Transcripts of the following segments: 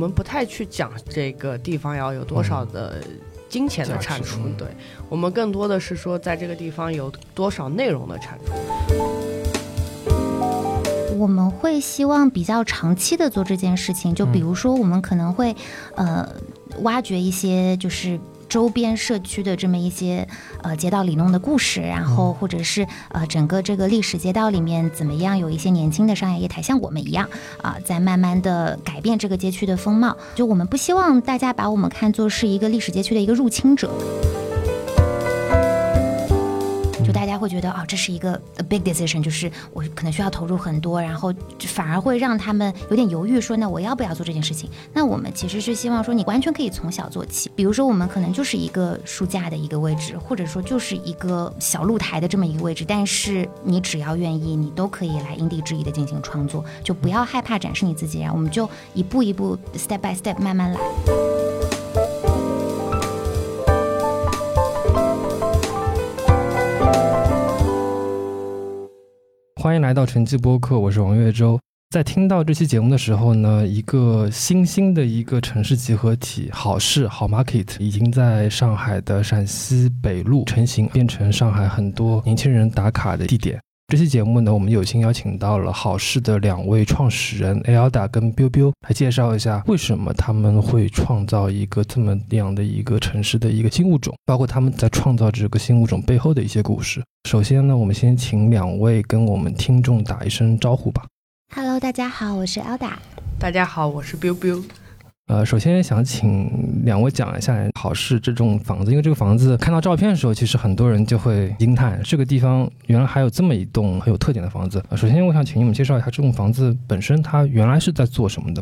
们不太去讲这个地方要有多少的金钱的产出，对我们更多的是说在这个地方有多少内容的产出。我们会希望比较长期的做这件事情，就比如说我们可能会，呃，挖掘一些就是周边社区的这么一些呃街道里弄的故事，然后或者是呃整个这个历史街道里面怎么样有一些年轻的商业业态，像我们一样啊，在慢慢的改变这个街区的风貌。就我们不希望大家把我们看作是一个历史街区的一个入侵者。就大家会觉得啊，这是一个 a big decision，就是我可能需要投入很多，然后反而会让他们有点犹豫，说那我要不要做这件事情？那我们其实是希望说，你完全可以从小做起，比如说我们可能就是一个书架的一个位置，或者说就是一个小露台的这么一个位置，但是你只要愿意，你都可以来因地制宜的进行创作，就不要害怕展示你自己，然后我们就一步一步 step by step 慢慢来。欢迎来到晨记播客，我是王月洲。在听到这期节目的时候呢，一个新兴的一个城市集合体好事好 Market 已经在上海的陕西北路成型，变成上海很多年轻人打卡的地点。这期节目呢，我们有幸邀请到了好事的两位创始人 Elda 跟 Biu Biu 来介绍一下为什么他们会创造一个这么样的一个城市的一个新物种，包括他们在创造这个新物种背后的一些故事。首先呢，我们先请两位跟我们听众打一声招呼吧。Hello，大家好，我是 Elda。大家好，我是 Biu Biu。呃，首先想请两位讲一下好事这种房子，因为这个房子看到照片的时候，其实很多人就会惊叹，这个地方原来还有这么一栋很有特点的房子。首先，我想请你们介绍一下这栋房子本身，它原来是在做什么的？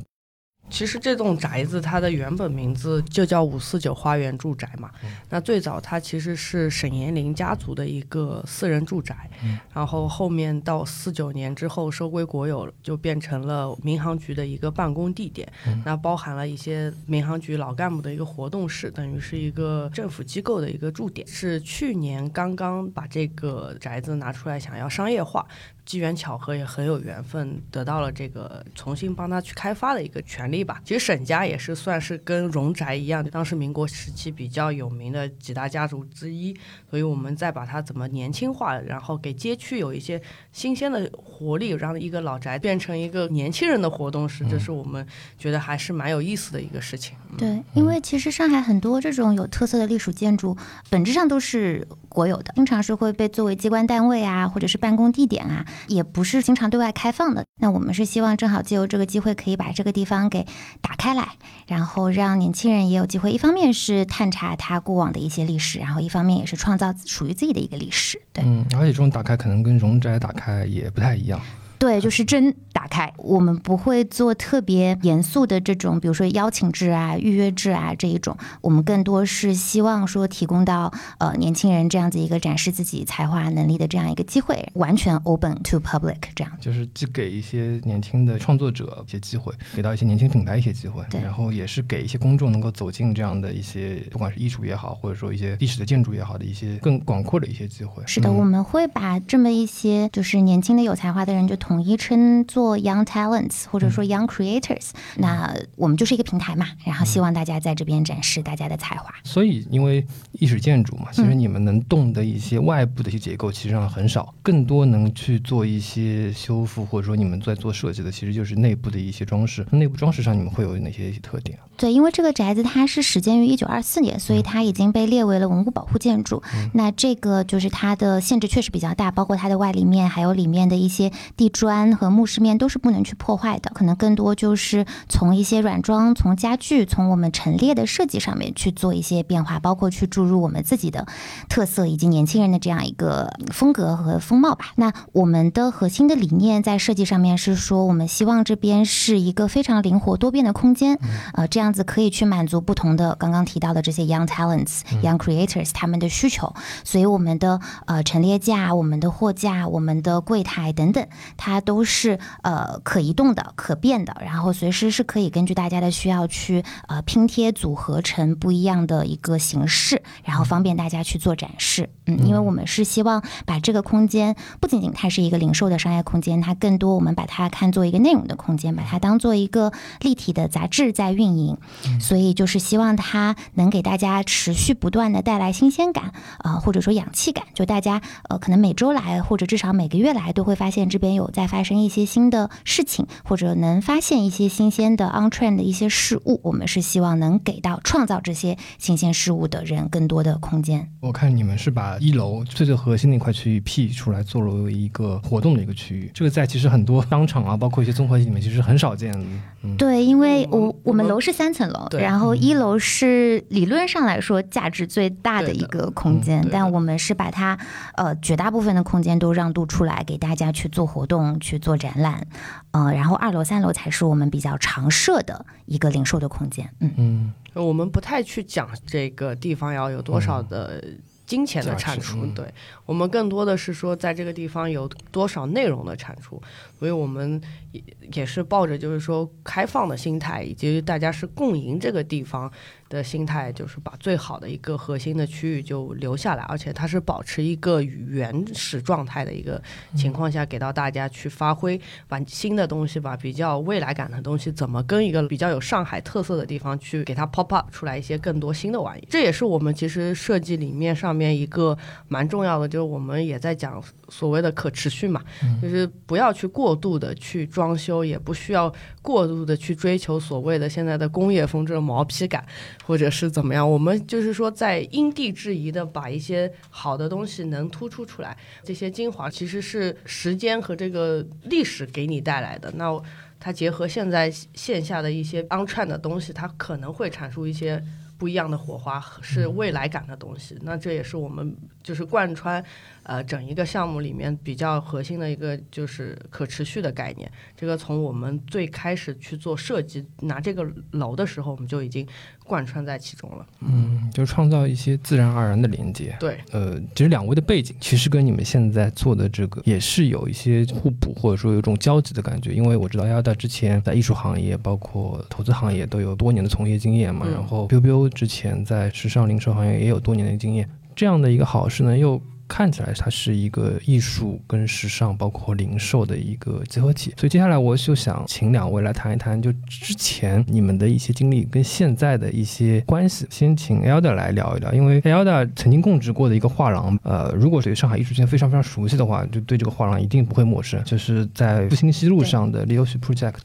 其实这栋宅子它的原本名字就叫五四九花园住宅嘛。那最早它其实是沈延林家族的一个私人住宅，然后后面到四九年之后收归国有，就变成了民航局的一个办公地点。那包含了一些民航局老干部的一个活动室，等于是一个政府机构的一个驻点。是去年刚刚把这个宅子拿出来，想要商业化。机缘巧合也很有缘分，得到了这个重新帮他去开发的一个权利吧。其实沈家也是算是跟荣宅一样，当时民国时期比较有名的几大家族之一，所以我们再把它怎么年轻化，然后给街区有一些新鲜的活力，让一个老宅变成一个年轻人的活动室，这是我们觉得还是蛮有意思的一个事情。对，因为其实上海很多这种有特色的历史建筑，本质上都是国有的，经常是会被作为机关单位啊，或者是办公地点啊，也不是经常对外开放的。那我们是希望正好借由这个机会，可以把这个地方给打开来，然后让年轻人也有机会，一方面是探查他过往的一些历史，然后一方面也是创造属于自己的一个历史。对。嗯，而且这种打开可能跟荣宅打开也不太一样。对，就是真打开。我们不会做特别严肃的这种，比如说邀请制啊、预约制啊这一种。我们更多是希望说提供到呃年轻人这样子一个展示自己才华能力的这样一个机会，完全 open to public 这样。就是既给一些年轻的创作者一些机会，给到一些年轻品牌一些机会，对然后也是给一些公众能够走进这样的一些，不管是艺术也好，或者说一些历史的建筑也好的一些更广阔的一些机会。是的，嗯我们会把这么一些就是年轻的有才华的人，就统一称作 young talents 或者说 young creators、那我们就是一个平台嘛，然后希望大家在这边展示大家的才华。所以，因为历史建筑嘛，其实嗯你们能动的一些外部的一些结构，其实上很少，更多能去做一些修复，或者说你们在做设计的，其实就是内部的一些装饰。内部装饰上，你们会有哪些特点？对，因为这个宅子它是始建于一九二四年，所以它已经被列为了文物保护建筑。那这个就是它的限制确实比较大，包括它的外立面，还有里面的一些地砖和木饰面都是不能去破坏的。可能更多就是从一些软装、从家具、从我们陈列的设计上面去做一些变化，包括去注入我们自己的特色以及年轻人的这样一个风格和风貌吧。那我们的核心的理念在设计上面是说，我们希望这边是一个非常灵活多变的空间，呃，这样子可以去满足不同的刚刚提到的这些 young talents、young creators 他们的需求。所以我们的呃陈列架、我们的货架、我们的柜台等等，它它都是呃可移动的、可变的，然后随时是可以根据大家的需要去呃拼贴组合成不一样的一个形式，然后方便大家去做展示。嗯，因为我们是希望把这个空间不仅仅它是一个零售的商业空间，它更多我们把它看作一个内容的空间，把它当做一个立体的杂志在运营。所以就是希望它能给大家持续不断的带来新鲜感啊、或者说氧气感。就大家呃可能每周来或者至少每个月来都会发现这边有在发生一些新的事情，或者能发现一些新鲜的 on trend 的一些事物。我们是希望能给到创造这些新鲜事物的人更多的空间。我看你们是把一楼最最核心的一块区域辟出来，作为一个活动的一个区域。这个在其实很多商场啊，包括一些综合体里面，其实很少见的。嗯，对，因为我我我们们楼是三层楼，然后一楼是理论上来说价值最大的一个空间，但我们是把它呃绝大部分的空间都让渡出来给大家去做活动、去做展览，呃，然后二楼、三楼才是我们比较常设的一个零售的空间。嗯，嗯，我们不太去讲这个地方要有多少的金钱的产出，嗯。对。我们更多的是说在这个地方有多少内容的产出，所以我们也也是抱着就是说开放的心态，以及大家是共赢这个地方的心态，就是把最好的一个核心的区域就留下来，而且它是保持一个原始状态的一个情况下，给到大家去发挥，把新的东西，把比较未来感的东西，怎么跟一个比较有上海特色的地方去给它 pop up 出来一些更多新的玩意。这也是我们其实设计理念上面一个蛮重要的，就是我们也在讲所谓的可持续嘛，就是不要去过度的去装修，也不需要过度的去追求所谓的现在的工业风这种毛坯感。或者是怎么样，我们就是说在因地制宜的把一些好的东西能突出出来，这些精华其实是时间和这个历史给你带来的。那它结合现在线下的一些 on trend 的东西，它可能会产出一些不一样的火花，是未来感的东西。那这也是我们就是贯穿呃整一个项目里面比较核心的一个就是可持续的概念。这个从我们最开始去做设计拿这个楼的时候，我们就已经贯穿在其中了。嗯，就创造一些自然而然的连接。对，呃，其实两位的背景其实跟你们现在做的这个也是有一些互补，或者说有一种交集的感觉。因为我知道亚达之前在艺术行业，包括投资行业都有多年的从业经验嘛，嗯然后 biu biu 之前在时尚零售行业也有多年的经验。这样的一个好事呢，又看起来它是一个艺术跟时尚，包括零售的一个结合体。所以接下来我就想请两位来谈一谈，就之前你们的一些经历跟现在的一些关系。先请 Elda 来聊一聊，因为 Elda 曾经供职过的一个画廊，呃，如果对上海艺术圈非常非常熟悉的话，就对这个画廊一定不会陌生，就是在复兴西路上的 Leo Xu Project。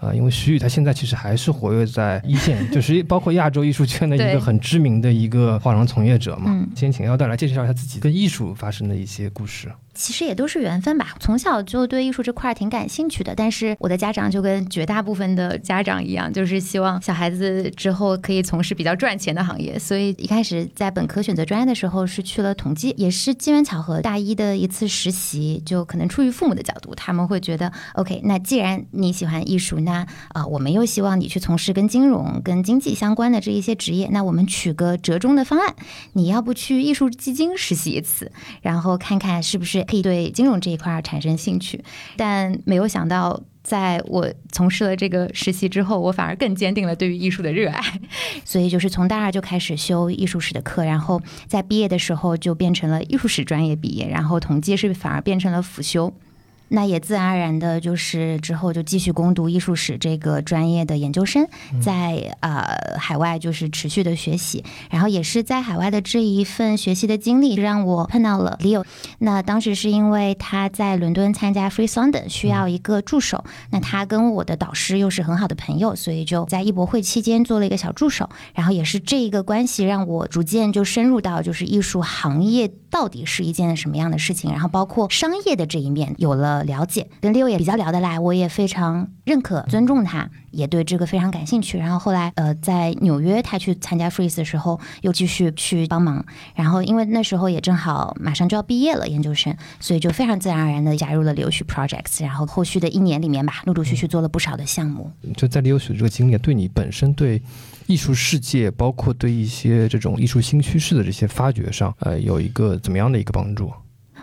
呃，因为徐宇他现在其实还是活跃在一线，就是包括亚洲艺术圈的一个很知名的一个画廊从业者嘛。嗯先请 Elda 来介绍一下自己跟艺术发生的一些故事。其实也都是缘分吧。从小就对艺术这块挺感兴趣的，但是我的家长就跟绝大部分的家长一样，就是希望小孩子之后可以从事比较赚钱的行业。所以一开始在本科选择专业的时候是去了统计，也是机缘巧合，大一的一次实习，就可能出于父母的角度，他们会觉得 OK，那既然你喜欢艺术，那啊、我们又希望你去从事跟金融、跟经济相关的这一些职业，那我们取个折中的方案，你要不去艺术基金实习一次，然后看看是不是可以对金融这一块产生兴趣。但没有想到，在我从事了这个实习之后，我反而更坚定了对于艺术的热爱。所以就是从大二就开始修艺术史的课，然后在毕业的时候就变成了艺术史专业毕业，然后统计是反而变成了辅修。那也自然而然的，就是之后就继续攻读艺术史这个专业的研究生，在呃海外就是持续的学习，然后也是在海外的这一份学习的经历，让我碰到了 Leo。那当时是因为他在伦敦参加 Free London 需要一个助手，那他跟我的导师又是很好的朋友，所以就在艺博会期间做了一个小助手。然后也是这一个关系让我逐渐就深入到就是艺术行业到底是一件什么样的事情，然后包括商业的这一面有了了解，跟 Leo 也比较聊得来，我也非常认可尊重他。也对这个非常感兴趣，然后后来呃在纽约他去参加 Freeze 的时候，又继续去帮忙，然后因为那时候也正好马上就要毕业了研究生，所以就非常自然而然的加入了留学 Projects，然后后续的一年里面吧，陆陆续续做了不少的项目。就在留学这个经历，对你本身对艺术世界，包括对一些这种艺术新趋势的这些发掘上，呃，有一个怎么样的一个帮助？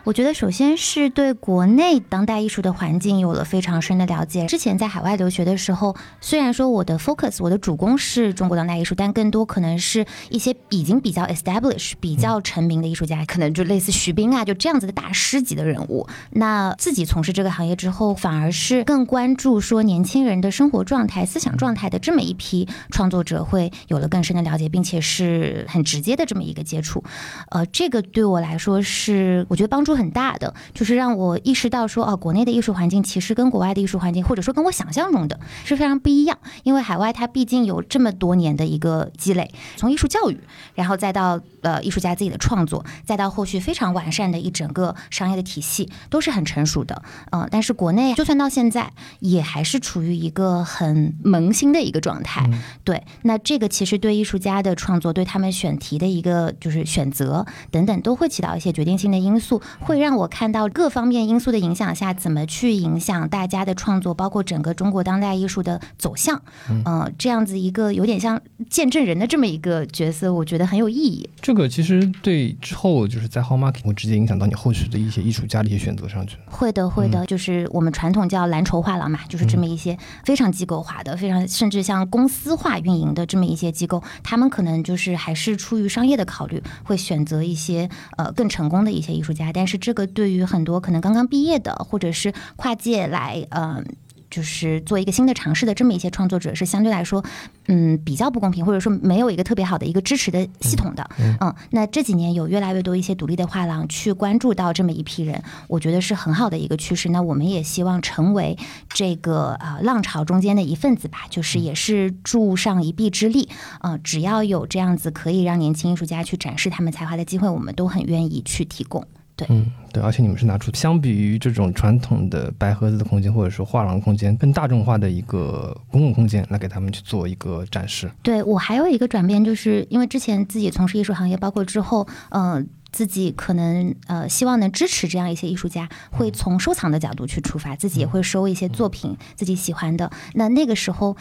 我觉得首先是对国内当代艺术的环境有了非常深的了解。之前在海外留学的时候，虽然说我的 focus 我的主攻是中国当代艺术，但更多可能是一些已经比较 establish、比较成名的艺术家，可能就类似徐冰啊，就这样子的大师级的人物。那自己从事这个行业之后，反而是更关注说年轻人的生活状态、思想状态的这么一批创作者，会有了更深的了解，并且是很直接的这么一个接触。呃，这个对我来说是我觉得帮助很大的，就是让我意识到说，哦，国内的艺术环境其实跟国外的艺术环境，或者说跟我想象中的是非常不一样。因为海外它毕竟有这么多年的一个积累，从艺术教育，然后再到呃艺术家自己的创作，再到后续非常完善的一整个商业的体系，都是很成熟的。嗯，但是国内就算到现在，也还是处于一个很萌新的一个状态。对，那这个其实对艺术家的创作，对他们选题的一个就是选择等等，都会起到一些决定性的因素，会让我看到各方面因素的影响下，怎么去影响大家的创作，包括整个中国当代艺术的走向。嗯，这样子一个有点像见证人的这么一个角色，我觉得很有意义。这个其实对之后就是在 How Market 会直接影响到你后续的一些艺术家的一些选择上去。会的，会的，就是我们传统叫蓝筹画廊嘛，就是这么一些非常机构化的、非常甚至像公司化运营的这么一些机构，他们可能就是还是出于商业的考虑，会选择一些呃更成功的一些艺术家。但是这个对于很多可能刚刚毕业的，或者是跨界来呃。就是做一个新的尝试的这么一些创作者是相对来说，嗯，比较不公平，或者说没有一个特别好的一个支持的系统的。嗯，那这几年有越来越多一些独立的画廊去关注到这么一批人，我觉得是很好的一个趋势。那我们也希望成为这个呃浪潮中间的一份子吧，就是也是助上一臂之力。嗯，只要有这样子可以让年轻艺术家去展示他们才华的机会，我们都很愿意去提供。对，嗯，对，而且你们是拿出相比于这种传统的白盒子的空间，或者说画廊空间更大众化的一个公共空间，来给他们去做一个展示。对我还有一个转变，就是因为之前自己从事艺术行业，包括之后，嗯，自己可能呃希望能支持这样一些艺术家，会从收藏的角度去出发，自己也会收一些作品自己喜欢的。那那个时候。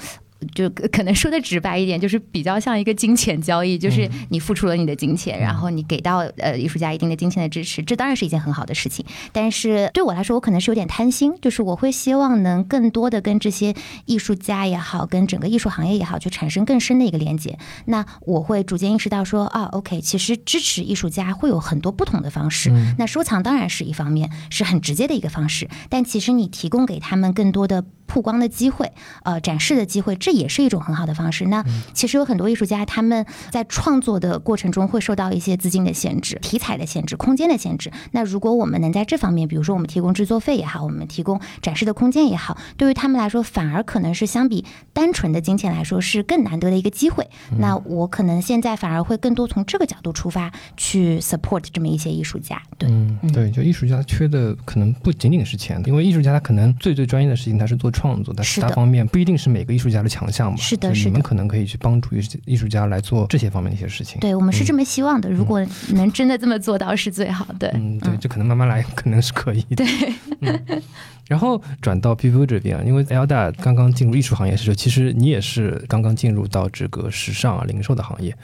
就可能说的直白一点，就是比较像一个金钱交易，就是你付出了你的金钱，然后你给到呃艺术家一定的金钱的支持，这当然是一件很好的事情。但是对我来说，我可能是有点贪心，就是我会希望能更多的跟这些艺术家也好，跟整个艺术行业也好，去产生更深的一个连接。那我会逐渐意识到说啊，OK，其实支持艺术家会有很多不同的方式。那收藏当然是一方面，是很直接的一个方式，但其实你提供给他们更多的。曝光的机会，呃，展示的机会，这也是一种很好的方式。那其实有很多艺术家，他们在创作的过程中会受到一些资金的限制、题材的限制、空间的限制。那如果我们能在这方面，比如说我们提供制作费也好，我们提供展示的空间也好，对于他们来说，反而可能是相比单纯的金钱来说是更难得的一个机会。那我可能现在反而会更多从这个角度出发去 support 这么一些艺术家。对，对，就艺术家缺的可能不仅仅是钱，因为艺术家他可能最最专业的事情他是做。创作的其他方面不一定是每个艺术家的强项嘛？是的，是的。你们可能可以去帮助艺艺术家来做这些方面的一些事情。对我们是这么希望的。如果能真的这么做到，是最好的。嗯，对，就可能慢慢来，可能是可以的。对。然后转到 p p o 这边，因为 Elda 刚刚进入艺术行业的时候，其实你也是刚刚进入到这个时尚啊、零售的行业。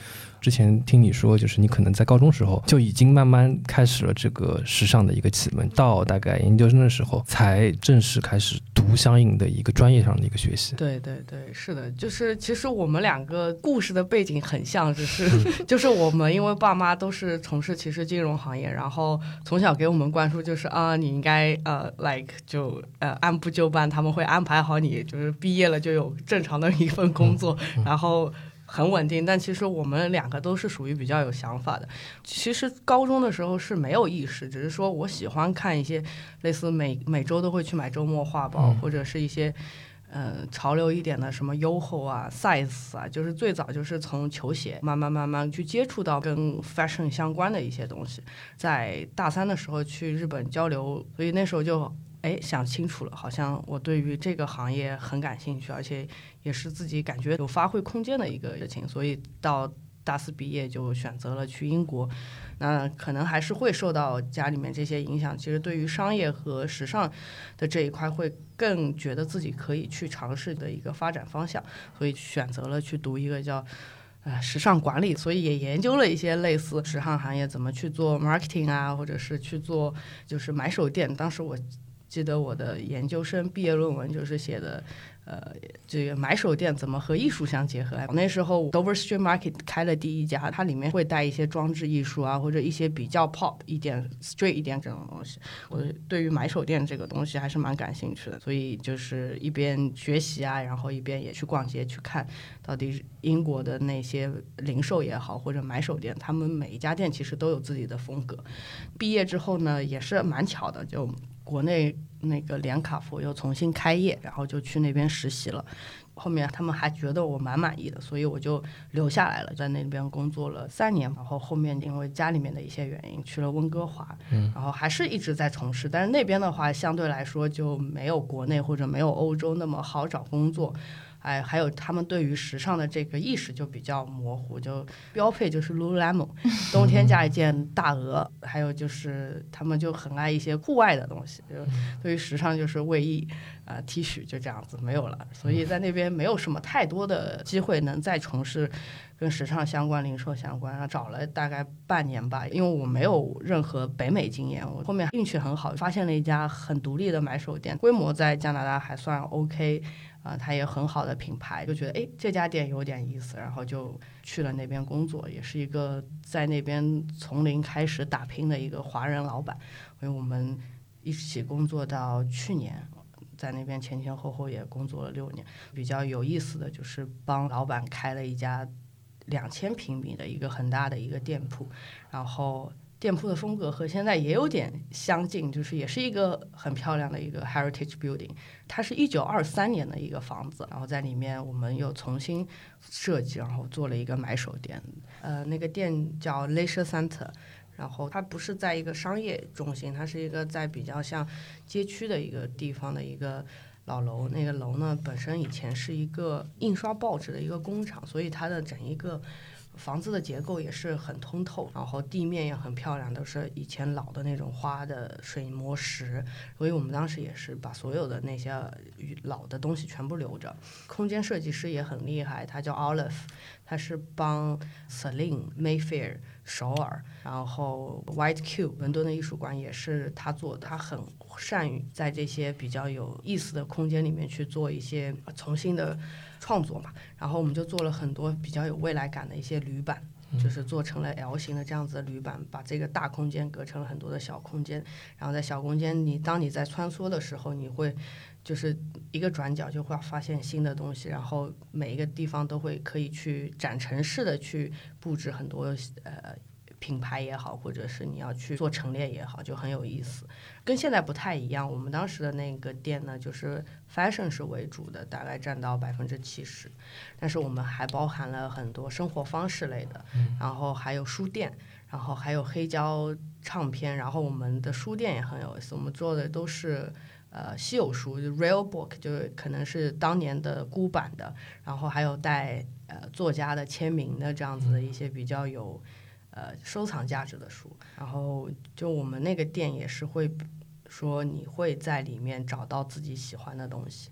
之前听你说，就是你可能在高中时候就已经慢慢开始了这个时尚的一个启蒙，到大概研究生的时候才正式开始读相应的一个专业上的一个学习。对对对，是的，就是其实我们两个故事的背景很像，只 是就是我们因为爸妈都是从事其实金融行业，然后从小给我们灌输就是啊，你应该呃，like 就呃按部就班，他们会安排好你，就是毕业了就有正常的一份工作，然后。很稳定，但其实我们两个都是属于比较有想法的。其实高中的时候是没有意识，只是说我喜欢看一些类似每每周都会去买周末画报，或者是一些呃潮流一点的什么 YOHO 啊、Size 啊，就是最早就是从球鞋慢慢慢慢去接触到跟 fashion 相关的一些东西。在大三的时候去日本交流，所以那时候就。哎，想清楚了，好像我对于这个行业很感兴趣，而且也是自己感觉有发挥空间的一个事情，所以到大四毕业就选择了去英国。那可能还是会受到家里面这些影响。其实对于商业和时尚的这一块，会更觉得自己可以去尝试的一个发展方向，所以选择了去读一个叫呃时尚管理，所以也研究了一些类似时尚行业怎么去做 marketing 啊，或者是去做就是买手店。当时我记得我的研究生毕业论文就是写的。呃，这个买手店怎么和艺术相结合？那时候 Dover Street Market 开了第一家，它里面会带一些装置艺术啊，或者一些比较 pop 一点、street 一点这种东西。我对于买手店这个东西还是蛮感兴趣的，所以就是一边学习啊，然后一边也去逛街去看，到底英国的那些零售也好或者买手店，他们每一家店其实都有自己的风格。毕业之后呢，也是蛮巧的，就国内。那个连卡佛又重新开业，然后就去那边实习了。后面他们还觉得我蛮满意的，所以我就留下来了，在那边工作了三年。然后后面因为家里面的一些原因去了温哥华，然后还是一直在从事。但是那边的话，相对来说就没有国内或者没有欧洲那么好找工作。哎，还有他们对于时尚的这个意识就比较模糊，就标配就是 Lululemon，冬天加一件大鹅，还有就是他们就很爱一些户外的东西，就对于时尚就是卫衣啊 T 恤就这样子没有了，所以在那边没有什么太多的机会能再从事跟时尚相关、零售相关。找了大概半年吧，因为我没有任何北美经验，我后面运气很好，发现了一家很独立的买手店，规模在加拿大还算 OK。啊，它也很好的品牌，就觉得哎，这家店有点意思，然后就去了那边工作，也是一个在那边从零开始打拼的一个华人老板，因为我们一起工作到去年，在那边前前后后也工作了六年。比较有意思的就是帮老板开了一家两千平米的一个很大的一个店铺，然后。店铺的风格和现在也有点相近，就是也是一个很漂亮的一个 heritage building。它是一九二三年的一个房子，然后在里面我们又重新设计，然后做了一个买手店。呃，那个店叫 Leisure Center，然后它不是在一个商业中心，它是一个在比较像街区的一个地方的一个老楼。那个楼呢，本身以前是一个印刷报纸的一个工厂，所以它的整一个。房子的结构也是很通透，然后地面也很漂亮，都是以前老的那种花的水磨石，所以我们当时也是把所有的那些老的东西全部留着。空间设计师也很厉害，他叫 Olive，他是帮 Celine Mayfair 首尔，然后 White Cube 伦敦的艺术馆也是他做的，他很善于在这些比较有意思的空间里面去做一些重新的。创作嘛，然后我们就做了很多比较有未来感的一些铝板，就是做成了 L 型的这样子的铝板，把这个大空间隔成了很多的小空间。然后在小空间，你当你在穿梭的时候，你会就是一个转角就会发现新的东西，然后每一个地方都会可以去展陈式的去布置很多呃。品牌也好，或者是你要去做陈列也好，就很有意思。跟现在不太一样，我们当时的那个店呢，就是 fashion 是为主的，大概占到百分之七十。但是我们还包含了很多生活方式类的，然后还有书店，然后还有黑胶唱片。然后我们的书店也很有意思，我们做的都是呃稀有书，就 real book，就是可能是当年的孤版的，然后还有带呃作家的签名的这样子的一些比较有。呃，收藏价值的书，然后就我们那个店也是会说，你会在里面找到自己喜欢的东西，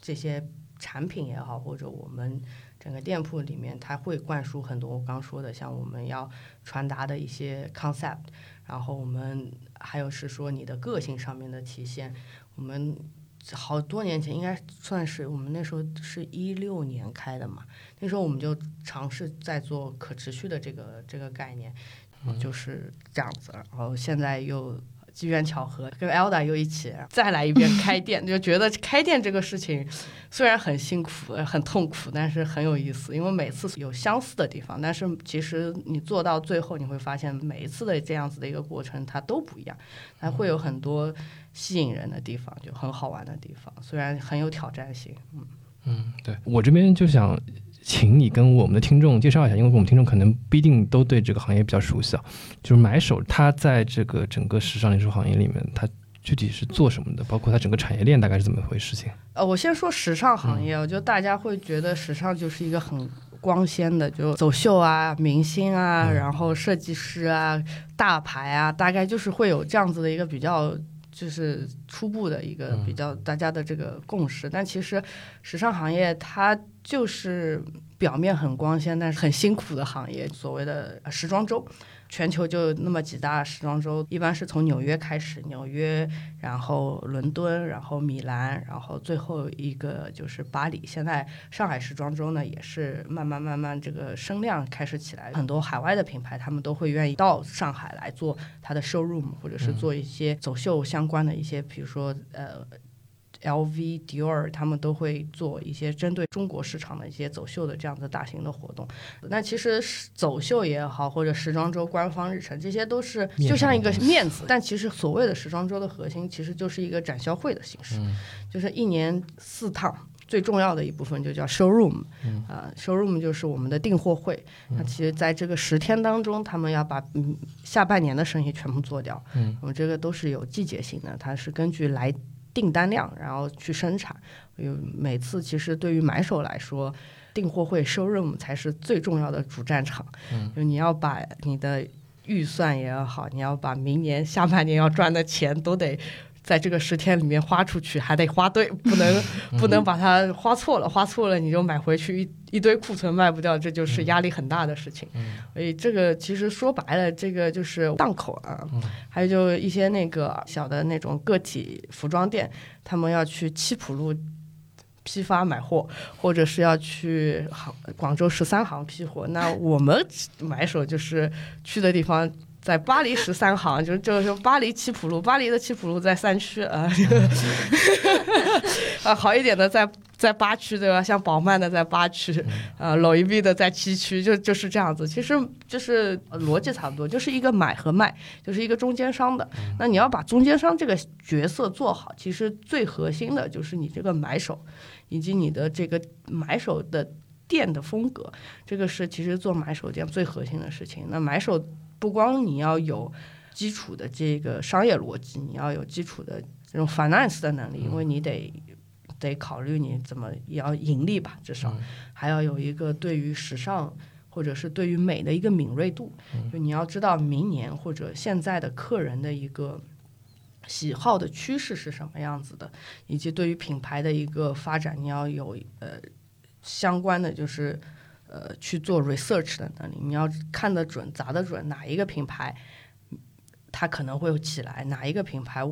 这些产品也好，或者我们整个店铺里面，它会灌输很多我刚说的，像我们要传达的一些 concept，然后我们还有是说你的个性上面的体现，我们。好多年前应该算是我们那时候是一六年开的嘛，那时候我们就尝试在做可持续的这个这个概念，就是这样子。然后现在又机缘巧合跟 Elda 又一起再来一遍开店，就觉得开店这个事情虽然很辛苦很痛苦，但是很有意思，因为每次有相似的地方，但是其实你做到最后你会发现每一次的这样子的一个过程它都不一样，它会有很多。吸引人的地方就很好玩的地方，虽然很有挑战性。嗯嗯，对我这边就想请你跟我们的听众介绍一下，因为我们听众可能不一定都对这个行业比较熟悉啊。就是买手，他在这个整个时尚零售行业里面，他具体是做什么的？包括他整个产业链大概是怎么回事？情？呃，我先说时尚行业，我觉得大家会觉得时尚就是一个很光鲜的，就走秀啊、明星啊，然后设计师啊、大牌啊，大概就是会有这样子的一个比较。就是初步的一个比较大家的这个共识，但其实时尚行业它就是表面很光鲜，但是很辛苦的行业，所谓的时装周。全球就那么几大时装周，一般是从纽约开始，纽约，然后伦敦，然后米兰，然后最后一个就是巴黎。现在上海时装周呢，也是慢慢慢慢这个声量开始起来，很多海外的品牌他们都会愿意到上海来做它的 showroom，或者是做一些走秀相关的一些，比如说呃。LV、Dior 他们都会做一些针对中国市场的一些走秀的这样的大型的活动。那其实走秀也好，或者时装周官方日程，这些都是就像一个面子。但其实所谓的时装周的核心，其实就是一个展销会的形式，就是一年四趟，最重要的一部分就叫 showroom。啊，showroom 就是我们的订货会。那其实在这个十天当中，他们要把下半年的生意全部做掉。嗯，我们这个都是有季节性的，它是根据来。订单量，然后去生产。有每次其实对于买手来说，订货会 showroom 才是最重要的主战场。嗯，就你要把你的预算也要好，你要把明年下半年要赚的钱都得。在这个十天里面花出去还得花对，不能不能把它花错了，花错了你就买回去一一堆库存卖不掉，这就是压力很大的事情。所以这个其实说白了，这个就是档口啊，还有就一些那个小的那种个体服装店，他们要去七浦路批发买货，或者是要去杭广州十三行批货，那我们买手就是去的地方。在巴黎十三行，就是就是巴黎七浦路，巴黎的七浦路在三区 啊，啊好一点的在在八区对吧？像宝曼的在八区，啊老一币的在七区，就就是这样子。其实就是逻辑差不多，就是一个买和卖，就是一个中间商的。那你要把中间商这个角色做好，其实最核心的就是你这个买手，以及你的这个买手的店的风格，这个是其实做买手店最核心的事情。那买手。不光你要有基础的这个商业逻辑，你要有基础的这种 finance 的能力，因为你得得考虑你怎么也要盈利吧，至少还要有一个对于时尚或者是对于美的一个敏锐度，就你要知道明年或者现在的客人的一个喜好的趋势是什么样子的，以及对于品牌的一个发展，你要有呃相关的就是。呃，去做 research 的能力，你要看得准、砸得准，哪一个品牌它可能会起来，哪一个品牌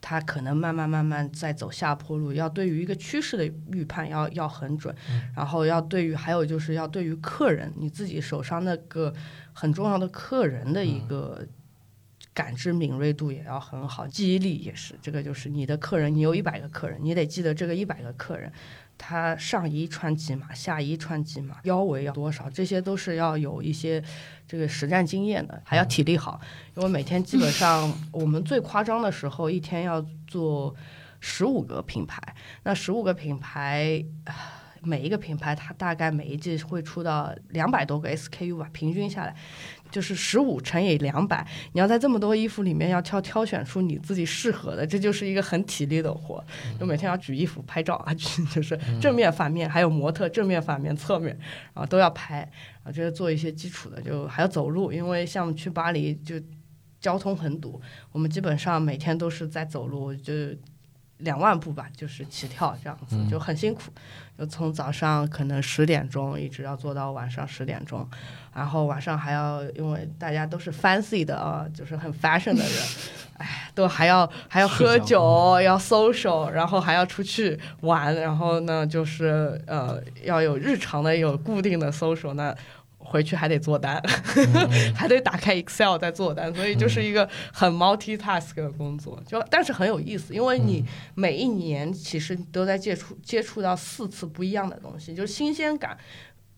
它可能慢慢慢慢在走下坡路。要对于一个趋势的预判要要很准，然后要对于还有就是要对于客人你自己手上那个很重要的客人的一个感知敏锐度也要很好，记忆力也是。这个就是你的客人，你有一百个客人，你得记得这个一百个客人。他上衣穿几码，下衣穿几码，腰围要多少，这些都是要有一些这个实战经验的，还要体力好。因为每天基本上我们最夸张的时候，一天要做十五个品牌，那十五个品牌，每一个品牌它大概每一季会出到两百多个 SKU 吧，平均下来。就是十五乘以两百，你要在这么多衣服里面要挑挑选出你自己适合的，这就是一个很体力的活。就每天要举衣服拍照啊，就是正面、反面，还有模特正面、反面、侧面，然后都要拍，啊，就是做一些基础的，就还要走路，因为像去巴黎就交通很堵，我们基本上每天都是在走路，就。两万步吧，就是起跳这样子，就很辛苦，就从早上可能十点钟一直要做到晚上十点钟，然后晚上还要，因为大家都是 fancy 的啊，就是很 fashion 的人，哎，都还要还要喝酒，要 social，然后还要出去玩，然后呢，就是呃，要有日常的有固定的 social 那。回去还得做单，还得打开 Excel 再做单，所以就是一个很 multi-task 的工作，就但是很有意思，因为你每一年其实都在接触接触到四次不一样的东西，就是新鲜感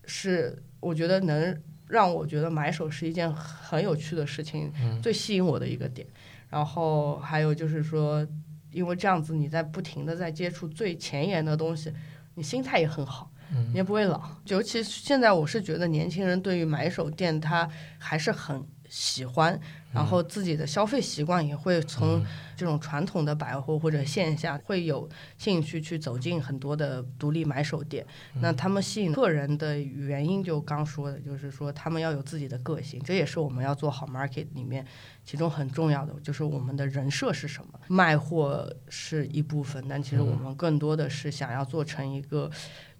是我觉得能让我觉得买手是一件很有趣的事情，最吸引我的一个点。然后还有就是说，因为这样子你在不停的在接触最前沿的东西，你心态也很好。你也不会老，尤其现在我是觉得年轻人对于买手店他还是很喜欢，然后自己的消费习惯也会从这种传统的百货或者线下会有兴趣去走进很多的独立买手店。那他们吸引客人的原因就刚说的，就是说他们要有自己的个性，这也是我们要做好 market 里面其中很重要的，就是我们的人设是什么。卖货是一部分，但其实我们更多的是想要做成一个。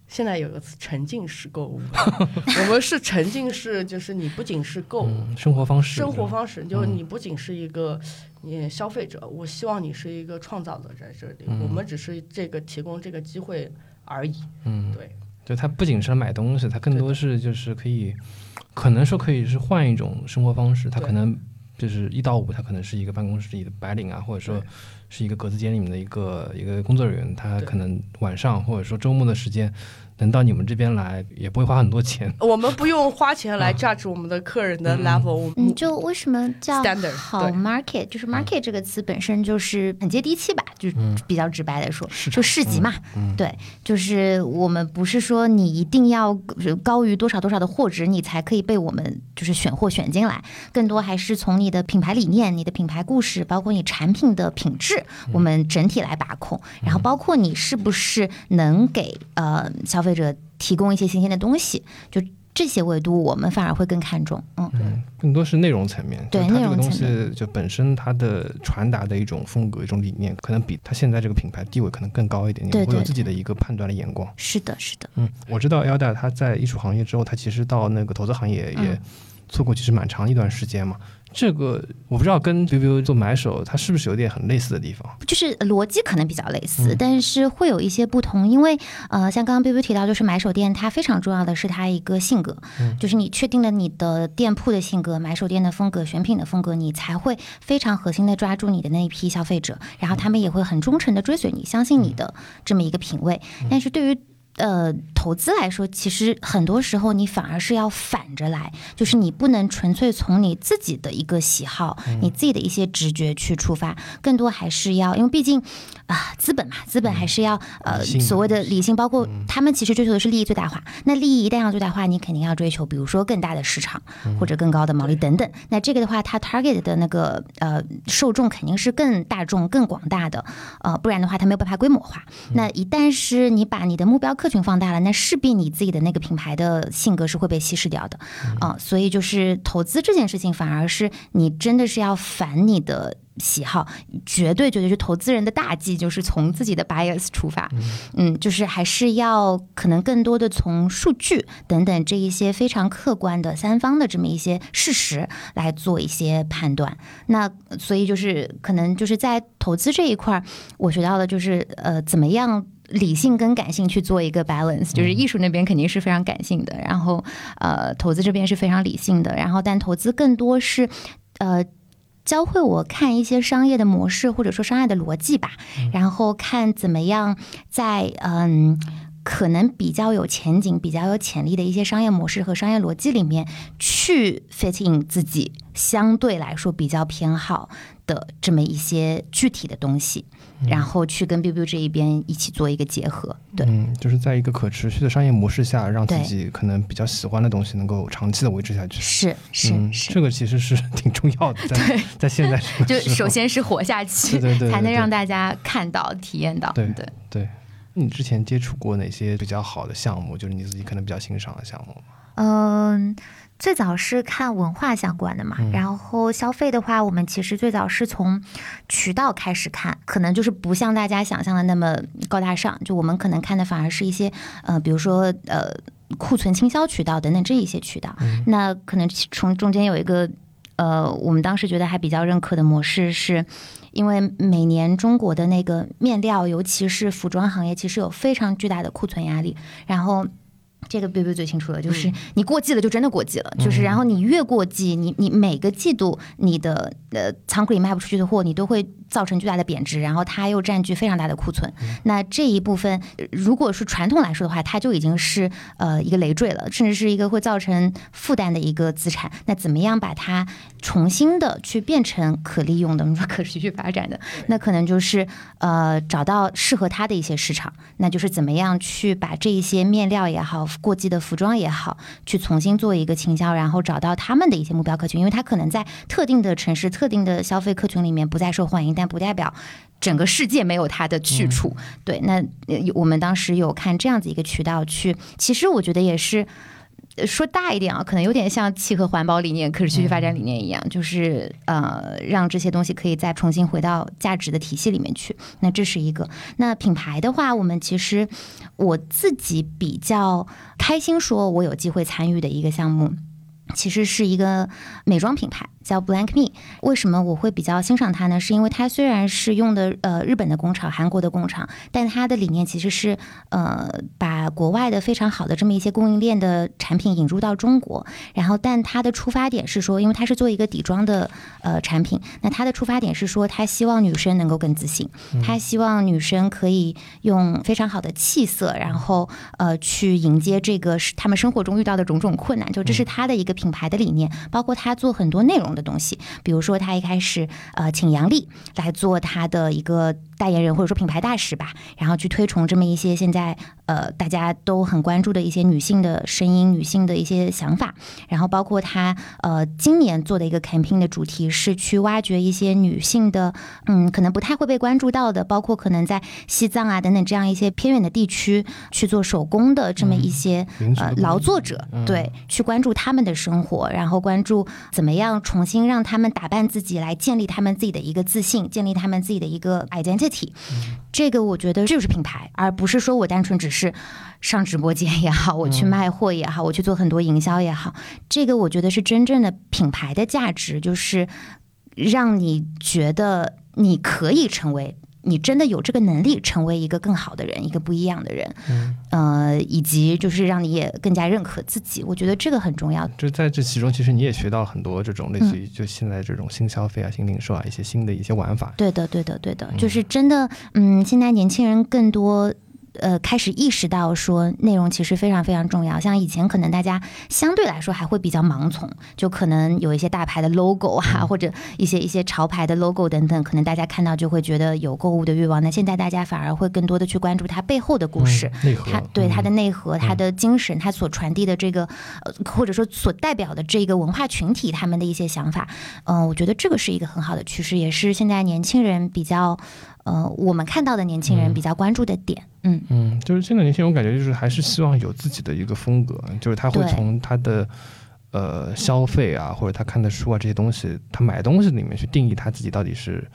现在有个词沉浸式购物，我们是沉浸式，就是你不仅是购嗯，生活方式，生活方式，就是嗯。你不仅是一个你消费者，我希望你是一个创造者在这里，嗯。我们只是这个提供这个机会而已。嗯，对，就它不仅是买东西，它更多是就是可以，可能说可以是换一种生活方式，它可能就是一到五，它可能是一个办公室里的白领啊，或者说对是一个格子间里面的一个一个工作人员，他可能晚上或者说周末的时间能到你们这边来，也不会花很多钱。我们不用花钱来 judge 我们的客人的嗯 level，嗯，就为什么叫 Standard，好 market？就是 market 这个词本身就是很接地气吧，就嗯比较直白的说，就市集嘛。嗯，对，就是我们不是说你一定要呃高于多少多少的货值，你才可以被我们就是选货选进来，更多还是从你的品牌理念、你的品牌故事，包括你产品的品质，我们整体来把控。然后包括你是不是能给呃消费者提供一些新鲜的东西，就这些维度我们反而会更看重。嗯，嗯，更多是内容层面，对它这个东内容层西就本身它的传达的一种风格、一种理念，可能比它现在这个品牌地位可能更高一点，你对对们会有自己的一个判断的眼光。是的，是的。嗯，我知道 Elda 他在艺术行业之后，他其实到那个投资行业也嗯做过其实蛮长一段时间嘛。这个我不知道跟 biu biu 做买手，它是不是有点很类似的地方？就是逻辑可能比较类似，嗯但是会有一些不同，因为呃，像刚刚 biu biu 提到，就是买手店它非常重要的是它一个性格，嗯就是你确定了你的店铺的性格、买手店的风格、选品的风格，你才会非常核心的抓住你的那一批消费者，然后他们也会很忠诚的追随你，相信你的这么一个品味。但是对于呃，投资来说，其实很多时候你反而是要反着来，就是你不能纯粹从你自己的一个喜好、你自己的一些直觉去出发，更多还是要，因为毕竟啊、资本嘛，资本还是要呃所谓的理性，包括他们其实追求的是利益最大化。那利益一旦要最大化，你肯定要追求，比如说更大的市场或者更高的毛利等等。那这个的话，它 target 的那个呃受众肯定是更大众、更广大的，呃，不然的话它没有办法规模化。那一旦是你把你的目标客群放大了，那势必你自己的那个品牌的性格是会被稀释掉的啊、所以就是投资这件事情，反而是你真的是要反你的。喜好绝对绝对是投资人的大忌，就是从自己的 bias 出发，嗯，就是还是要可能更多的从数据等等这一些非常客观的三方的这么一些事实来做一些判断。那所以就是可能就是在投资这一块儿，我学到的就是呃，怎么样。理性跟感性去做一个 balance，就是艺术那边肯定是非常感性的，然后呃，投资这边是非常理性的，然后但投资更多是呃。教会我看一些商业的模式，或者说商业的逻辑吧，然后看怎么样在嗯。可能比较有前景、比较有潜力的一些商业模式和商业逻辑里面，去 fit in 自己相对来说比较偏好的这么一些具体的东西，然后去跟 biu biu 这一边一起做一个结合。对，嗯，就是在一个可持续的商业模式下，让自己可能比较喜欢的东西能够长期的维持下去。是是嗯，是，这个其实是挺重要的，在 对，在现在就首先是活下去，对对才能让大家看到、体验到。对对。对。你之前接触过哪些比较好的项目？就是你自己可能比较欣赏的项目吗？嗯，最早是看文化相关的嘛，嗯然后消费的话，我们其实最早是从渠道开始看，可能就是不像大家想象的那么高大上，就我们可能看的反而是一些呃，比如说呃库存倾销渠道等等这一些渠道，那可能从中间有一个。呃，我们当时觉得还比较认可的模式是，因为每年中国的那个面料，尤其是服装行业，其实有非常巨大的库存压力，然后。这个 biu 最清楚了，就是你过季了就真的过季了，就是然后你越过季，你你每个季度你的呃仓库里卖不出去的货，你都会造成巨大的贬值，然后它又占据非常大的库存。那这一部分，呃如果是传统来说的话，它就已经是呃一个累赘了，甚至是一个会造成负担的一个资产。那怎么样把它重新的去变成可利用的，我们说可持续发展的，那可能就是呃找到适合它的一些市场，那就是怎么样去把这一些面料也好，过季的服装也好，去重新做一个倾销，然后找到他们的一些目标客群，因为它可能在特定的城市、特定的消费客群里面不再受欢迎，但不代表。整个世界没有它的去处，对。那呃我们当时有看这样子一个渠道去，其实我觉得也是说大一点啊，可能有点像契合环保理念、可持续发展理念一样，就是呃，让这些东西可以再重新回到价值的体系里面去。那这是一个。那品牌的话，我们其实我自己比较开心，说我有机会参与的一个项目，其实是一个美妆品牌。叫 Blank Me，为什么我会比较欣赏它呢？是因为它虽然是用的呃日本的工厂、韩国的工厂，但它的理念其实是呃把国外的非常好的这么一些供应链的产品引入到中国。然后，但它的出发点是说，因为它是做一个底妆的呃产品，那它的出发点是说，它希望女生能够更自信，它希望女生可以用非常好的气色，然后呃去迎接这个是他们生活中遇到的种种困难。就这是它的一个品牌的理念，包括他做很多内容。的东西，比如说他一开始呃请杨笠来做他的一个代言人或者说品牌大使吧，然后去推崇这么一些现在呃大家都很关注的一些女性的声音、女性的一些想法，然后包括他呃今年做的一个 campaign 的主题是去挖掘一些女性的嗯可能不太会被关注到的，包括可能在西藏啊等等这样一些偏远的地区去做手工的这么一些呃劳作者，对，去关注他们的生活，然后关注怎么样重。新让他们打扮自己，来建立他们自己的一个自信，建立他们自己的一个 identity。这个我觉得就是品牌，而不是说我单纯只是上直播间也好，我去卖货也好，我去做很多营销也好。这个我觉得是真正的品牌的价值，就是让你觉得你可以成为。你真的有这个能力成为一个更好的人，一个不一样的人，嗯，呃，以及就是让你也更加认可自己，我觉得这个很重要。就在这其中，其实你也学到很多这种类似于就现在这种新消费啊、新零售啊一些新的一些玩法。对的，对的，对的，就是真的，嗯，现在年轻人更多。呃，开始意识到说内容其实非常非常重要。像以前可能大家相对来说还会比较盲从，就可能有一些大牌的 logo 啊，或者一些一些潮牌的 logo 等等，可能大家看到就会觉得有购物的欲望。那现在大家反而会更多的去关注它背后的故事，它对它的内核、它的精神、它所传递的这个，呃，或者说所代表的这个文化群体他们的一些想法。嗯，我觉得这个是一个很好的趋势，也是现在年轻人比较。呃，我们看到的年轻人比较关注的点，嗯。嗯，就是现在年轻人，我感觉就是还是希望有自己的一个风格，就是他会从他的呃消费啊，或者他看的书啊这些东西，他买东西里面去定义他自己到底是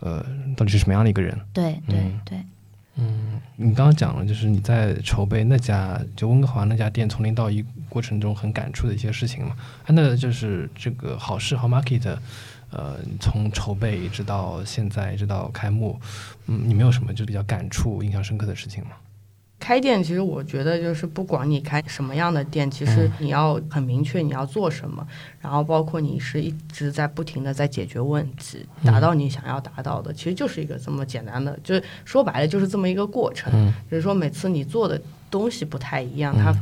呃到底是什么样的一个人。对对对，嗯，你刚刚讲了，就是你在筹备那家就温哥华那家店从零到一过程中很感触的一些事情嘛，那就是这个好事好 market。呃，从筹备一直到现在，一直到开幕，嗯，你没有什么就比较感触、印象深刻的事情吗？开店其实我觉得就是不管你开什么样的店，其实你要很明确你要做什么，然后包括你是一直在不停的在解决问题，达到你想要达到的，其实就是一个这么简单的，就是说白了就是这么一个过程。只是说每次你做的。东西不太一样，它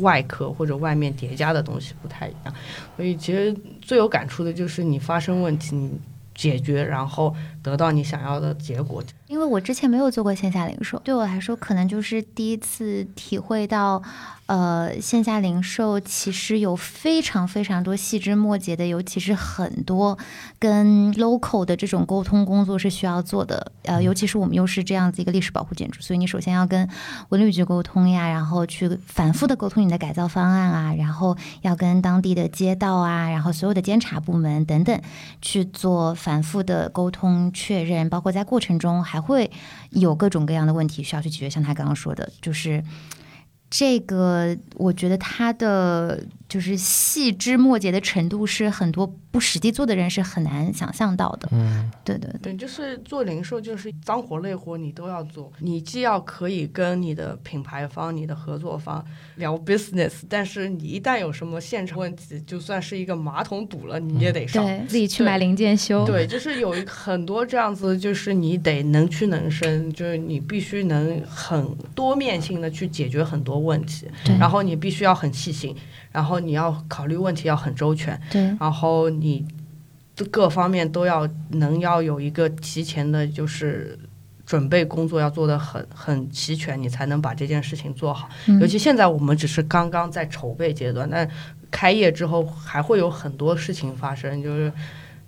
外壳或者外面叠加的东西不太一样，所以其实最有感触的就是你发生问题，你解决，然后得到你想要的结果。因为我之前没有做过线下零售，对我来说可能就是第一次体会到。呃，线下零售其实有非常非常多细枝末节的，尤其是很多跟 local 的这种沟通工作是需要做的。呃，尤其是我们又是这样子一个历史保护建筑，所以你首先要跟文旅局沟通呀，然后去反复的沟通你的改造方案啊，然后要跟当地的街道啊，然后所有的监察部门等等去做反复的沟通确认，包括在过程中还会有各种各样的问题需要去解决，像他刚刚说的，就是。这个我觉得它的就是细枝末节的程度是很多。不实际做的人是很难想象到的。嗯，对对对，就是做零售，就是脏活累活你都要做。你既要可以跟你的品牌方、你的合作方聊 business，但是你一旦有什么现场问题，就算是一个马桶堵了，你也得上，自己去买零件修。对，就是有很多这样子，就是你得能屈能伸，就是你必须能很多面性的去解决很多问题，然后你必须要很细心。然后你要考虑问题要很周全，对，然后你各方面都要能要有一个提前的，就是准备工作要做的很很齐全，你才能把这件事情做好。尤其现在我们只是刚刚在筹备阶段，但开业之后还会有很多事情发生，就是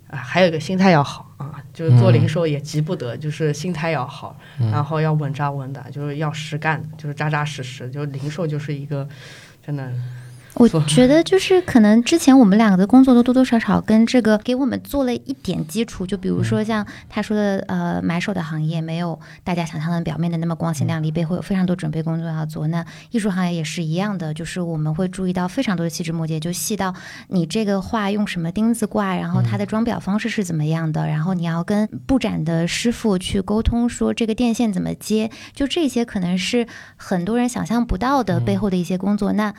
啊，还有一个心态要好啊，就是做零售也急不得，就是心态要好，然后要稳扎稳打，就是要实干，就是扎扎实实，就零售就是一个真的。我觉得就是可能之前我们两个的工作都多多少少跟这个给我们做了一点基础，就比如说像他说的，呃，买手的行业没有大家想象的表面的那么光鲜亮丽，背后有非常多准备工作要做。那艺术行业也是一样的，就是我们会注意到非常多的细枝末节，就细到你这个画用什么钉子挂，然后它的装裱方式是怎么样的，然后你要跟布展的师傅去沟通，说这个电线怎么接，就这些可能是很多人想象不到的背后的一些工作。那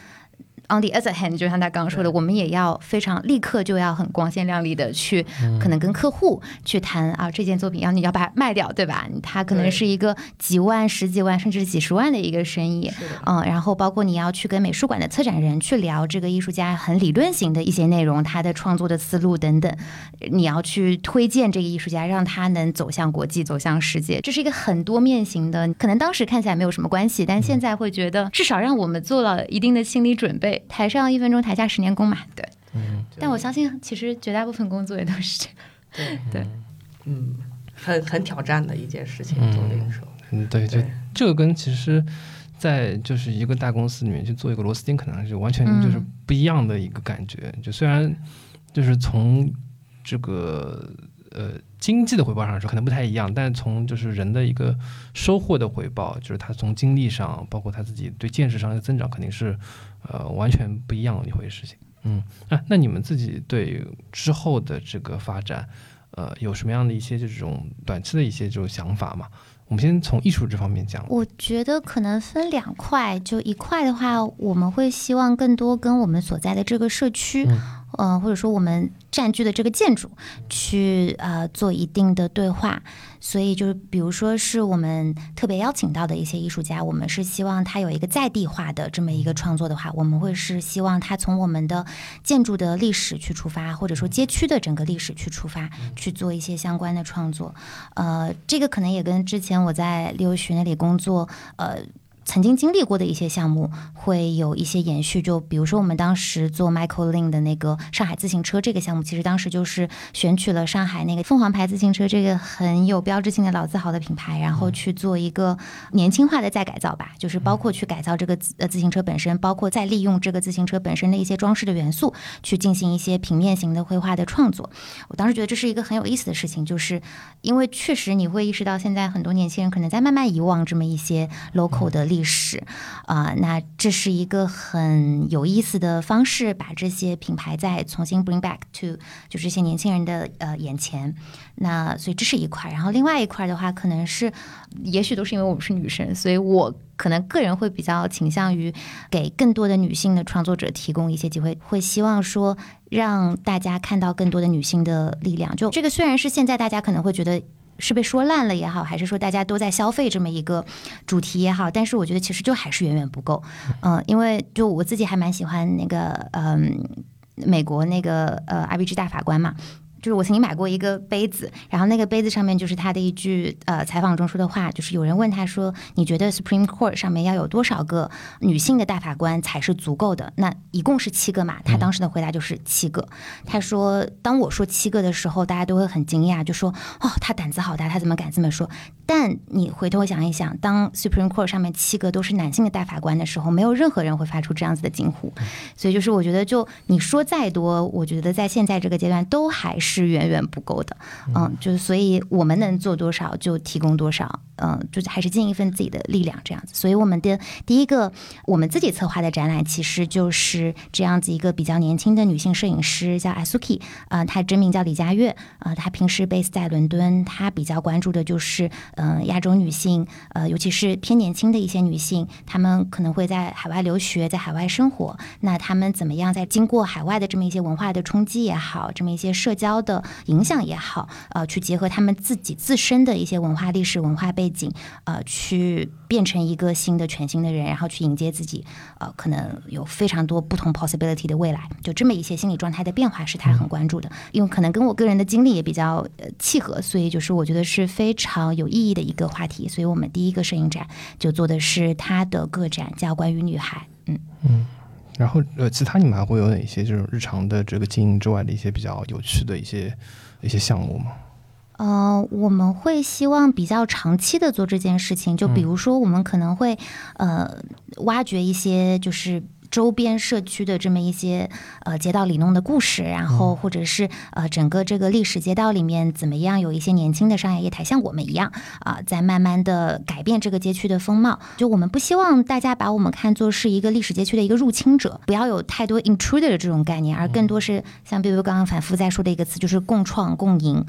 On the other hand，就像他刚刚说的，我们也要非常立刻就要很光鲜亮丽的去，可能跟客户去谈啊，这件作品要你要把它卖掉，对吧？它可能是一个几万、十几万甚至几十万的一个生意，嗯，然后包括你要去跟美术馆的策展人去聊这个艺术家很理论型的一些内容，他的创作的思路等等，你要去推荐这个艺术家，让他能走向国际、走向世界，这是一个很多面型的。可能当时看起来没有什么关系，但现在会觉得至少让我们做了一定的心理准备。台上一分钟，台下十年功嘛，对。嗯。但我相信，其实绝大部分工作也都是这样。对对。嗯，很很挑战的一件事情，做零售。嗯，对，就这个跟其实，在就是一个大公司里面去做一个螺丝钉，可能是完全就是不一样的一个感觉。就虽然就是从这个呃经济的回报上说，可能不太一样，但从就是人的一个收获的回报，就是他从经历上，包括他自己对见识上的增长，肯定是。呃，完全不一样的一回事情。嗯，啊，那你们自己对之后的这个发展，呃，有什么样的一些这种短期的一些这种想法吗？我们先从艺术这方面讲。我觉得可能分两块，就一块的话，我们会希望更多跟我们所在的这个社区。嗯，或者说我们占据的这个建筑，去呃做一定的对话，所以就是比如说是我们特别邀请到的一些艺术家，我们是希望他有一个在地化的这么一个创作的话，我们会是希望他从我们的建筑的历史去出发，或者说街区的整个历史去出发，去做一些相关的创作。呃，这个可能也跟之前我在六学那里工作，呃。曾经经历过的一些项目会有一些延续，就比如说我们当时做 Michael Lin 的那个上海自行车这个项目，其实当时就是选取了上海那个凤凰牌自行车这个很有标志性的老字号的品牌，然后去做一个年轻化的再改造吧，就是包括去改造这个呃自行车本身，包括再利用这个自行车本身的一些装饰的元素，去进行一些平面型的绘画的创作。我当时觉得这是一个很有意思的事情，就是因为确实你会意识到现在很多年轻人可能在慢慢遗忘这么一些 local 的历。历史啊，那这是一个很有意思的方式，把这些品牌再重新 bring back to 就这些年轻人的呃眼前。那所以这是一块，然后另外一块的话，可能是也许都是因为我们是女生，所以我可能个人会比较倾向于给更多的女性的创作者提供一些机会，会希望说让大家看到更多的女性的力量。就这个虽然是现在大家可能会觉得。是被说烂了也好，还是说大家都在消费这么一个主题也好，但是我觉得其实就还是远远不够，嗯，因为就我自己还蛮喜欢那个，嗯，美国那个呃 I B G 大法官嘛。就是我曾经买过一个杯子，然后那个杯子上面就是他的一句呃采访中说的话，就是有人问他说：“你觉得 Supreme Court 上面要有多少个女性的大法官才是足够的？”那一共是七个嘛？他当时的回答就是七个。他说：“当我说七个的时候，大家都会很惊讶，就说：‘哦，他胆子好大，他怎么敢这么说？’但你回头想一想，当 Supreme Court 上面七个都是男性的大法官的时候，没有任何人会发出这样子的惊呼。所以就是我觉得，就你说再多，我觉得在现在这个阶段都还是。”是远远不够的，嗯，就是所以我们能做多少就提供多少，嗯，就还是尽一份自己的力量这样子。所以我们的第一个我们自己策划的展览，其实就是这样子一个比较年轻的女性摄影师，叫 Asuki，啊，她真名叫李佳悦，啊，她平时 base 在伦敦，她比较关注的就是嗯亚洲女性，呃，尤其是偏年轻的一些女性，她们可能会在海外留学，在海外生活，那她们怎么样在经过海外的这么一些文化的冲击也好，这么一些社交。的影响也好，呃，去结合他们自己自身的一些文化历史、文化背景，呃，去变成一个新的、全新的人，然后去迎接自己，呃，可能有非常多不同 possibility 的未来。就这么一些心理状态的变化，是他很关注的。因为可能跟我个人的经历也比较呃契合，所以就是我觉得是非常有意义的一个话题。所以我们第一个摄影展就做的是他的个展，叫关于女孩。嗯嗯。然后，呃，其他你们还会有哪些这种日常的这个经营之外的一些比较有趣的一些一些项目吗？呃，我们会希望比较长期的做这件事情，就比如说，我们可能会呃挖掘一些就是周边社区的这么一些呃街道里弄的故事，然后或者是呃整个这个历史街道里面怎么样有一些年轻的商业业态，像我们一样啊，在慢慢的改变这个街区的风貌。就我们不希望大家把我们看作是一个历史街区的一个入侵者，不要有太多 intruder 的这种概念，而更多是像比如刚刚反复在说的一个词，就是共创共赢。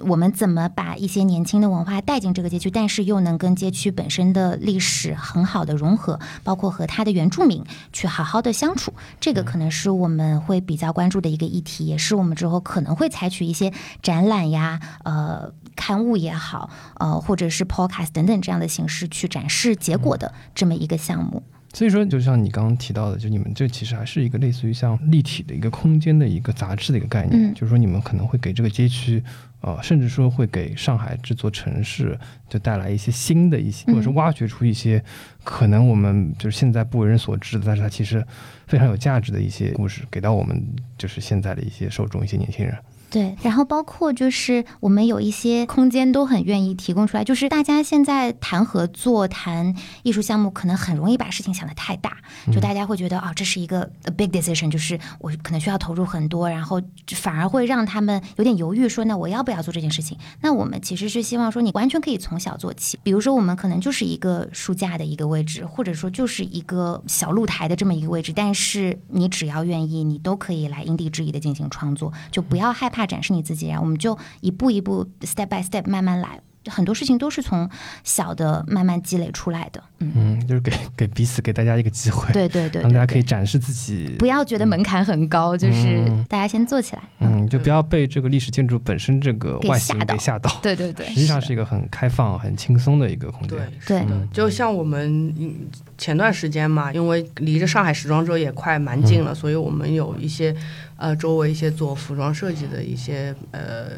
我们怎么把一些年轻的文化带进这个街区，但是又能跟街区本身的历史很好的融合，包括和它的原住民去好好的相处，这个可能是我们会比较关注的一个议题，也是我们之后可能会采取一些展览呀、呃刊物也好，呃或者是 podcast 等等这样的形式去展示结果的这么一个项目。所以说，就像你刚刚提到的，就你们这其实还是一个类似于像立体的一个空间的一个杂志的一个概念，嗯。就是说你们可能会给这个街区，呃，甚至说会给上海这座城市就带来一些新的一些，嗯或者是挖掘出一些可能我们就是现在不为人所知的，但是它其实非常有价值的一些故事，给到我们就是现在的一些受众、一些年轻人。对，然后包括就是我们有一些空间都很愿意提供出来，就是大家现在谈合作、谈艺术项目，可能很容易把事情想得太大，就大家会觉得啊、这是一个 a big decision，就是我可能需要投入很多，然后反而会让他们有点犹豫，说那我要不要做这件事情？那我们其实是希望说，你完全可以从小做起，比如说我们可能就是一个书架的一个位置，或者说就是一个小露台的这么一个位置，但是你只要愿意，你都可以来因地制宜的进行创作，就不要害怕展示你自己，然后我们就一步一步 step by step 慢慢来。很多事情都是从小的慢慢积累出来的，嗯，嗯，就是给给彼此给大家一个机会，对对对让大家可以展示自己不要觉得门槛很高，就是嗯大家先做起来，嗯，就不要被这个历史建筑本身这个外形吓到给吓到。对对对实，际上是一个很开放、很轻松的一个空间。对，对是的，就像我们嗯前段时间嘛，因为离着上海时装周也快蛮近了，所以我们有一些呃周围一些做服装设计的一些呃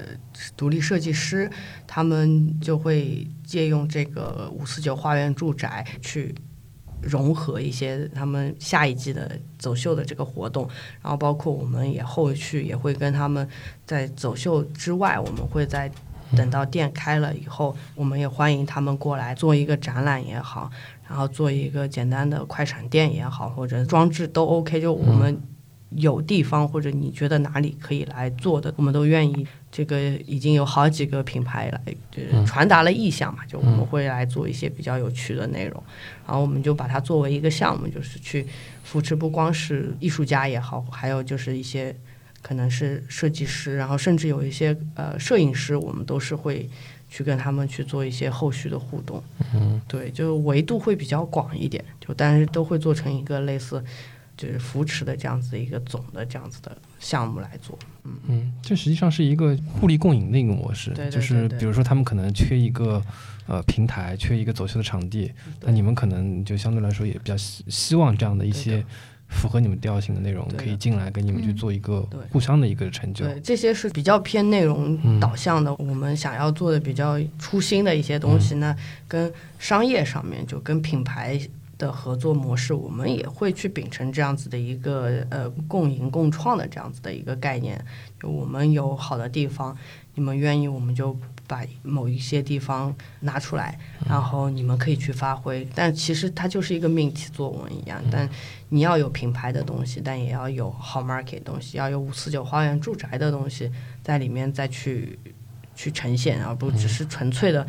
独立设计师，他们就会借用这个五四九花园住宅去。融合一些他们下一季的走秀的这个活动，然后包括我们也后续也会跟他们在走秀之外，我们会在等到店开了以后，我们也欢迎他们过来做一个展览也好，然后做一个简单的快闪店也好，或者装置都 OK。就我们有地方或者你觉得哪里可以来做的，我们都愿意。这个已经有好几个品牌来，就是传达了意向嘛，就我们会来做一些比较有趣的内容，然后我们就把它作为一个项目，就是去扶持不光是艺术家也好，还有就是一些可能是设计师，然后甚至有一些呃摄影师，我们都是会去跟他们去做一些后续的互动。嗯，对，就维度会比较广一点，就但是都会做成一个类似就是扶持的这样子的一个总的这样子的项目来做。嗯，这实际上是一个互利共赢的一个模式，对对就是对对比如说他们可能缺一个呃平台，缺一个走秀的场地，那你们可能就相对来说也比较希希望这样的一些符合你们调性的内容可以进来跟你们去嗯做一个互相的一个成就。对，这些是比较偏内容导向的，我们想要做的比较初心的一些东西呢，跟商业上面就跟品牌。的合作模式，我们也会去秉承这样子的一个呃共赢共创的这样子的一个概念。就我们有好的地方，你们愿意，我们就把某一些地方拿出来，然后你们可以去发挥。但其实它就是一个命题作文一样，但你要有品牌的东西，但也要有好 market 的东西，要有五四九花园住宅的东西在里面再去去呈现，而不只是纯粹的。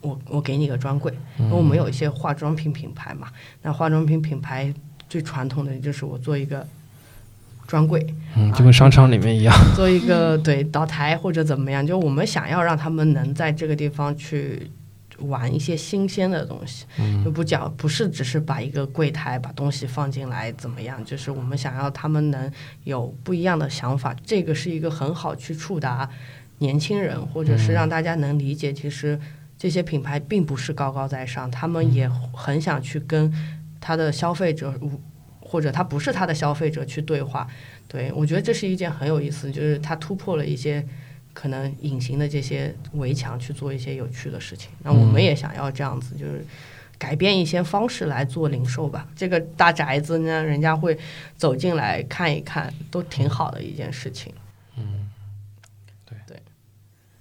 我我给你个专柜，因为我们有一些化妆品品牌嘛，那化妆品品牌最传统的就是我做一个专柜，嗯，就跟商场里面一样。做一个对倒台或者怎么样，就我们想要让他们能在这个地方去玩一些新鲜的东西，就不讲不是只是把一个柜台把东西放进来怎么样，就是我们想要他们能有不一样的想法，这个是一个很好去触达年轻人，或者是让大家能理解，其实这些品牌并不是高高在上，他们也很想去跟他的消费者。或者他不是他的消费者去对话，对我觉得这是一件很有意思，就是他突破了一些可能隐形的这些围墙，去做一些有趣的事情。那我们也想要这样子，就是改变一些方式来做零售吧。这个大宅子呢，人家会走进来看一看，都挺好的一件事情。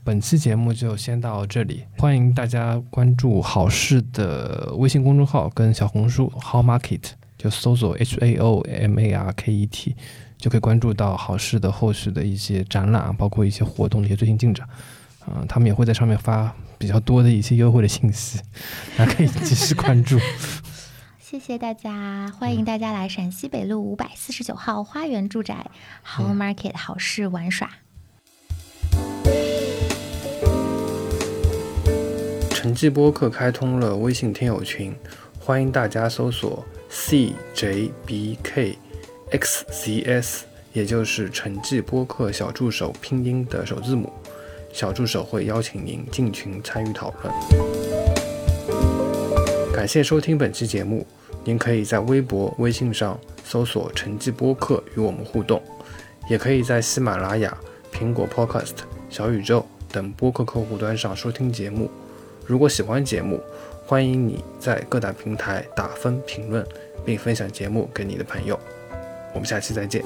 本期节目就先到这里，欢迎大家关注好事的微信公众号跟小红书 How Market。就搜索 H A O M A R K E T，就可以关注到好事的后续的一些展览，包括一些活动的一些最新进展。嗯，他们也会在上面发比较多的一些优惠的信息，大家可以及时关注。谢谢大家，欢迎大家来陕西北路五百四十九号花园住宅 Home Market 好事玩耍。城际播客开通了微信听友群，欢迎大家搜索 CJBKXCS，也就是城际播客小助手拼音的首字母。小助手会邀请您进群参与讨论。感谢收听本期节目，您可以在微博、微信上搜索“城际播客”与我们互动，也可以在喜马拉雅、苹果 Podcast、小宇宙等播客客户端上收听节目。如果喜欢节目，欢迎你在各大平台打分、评论，并分享节目给你的朋友。我们下期再见。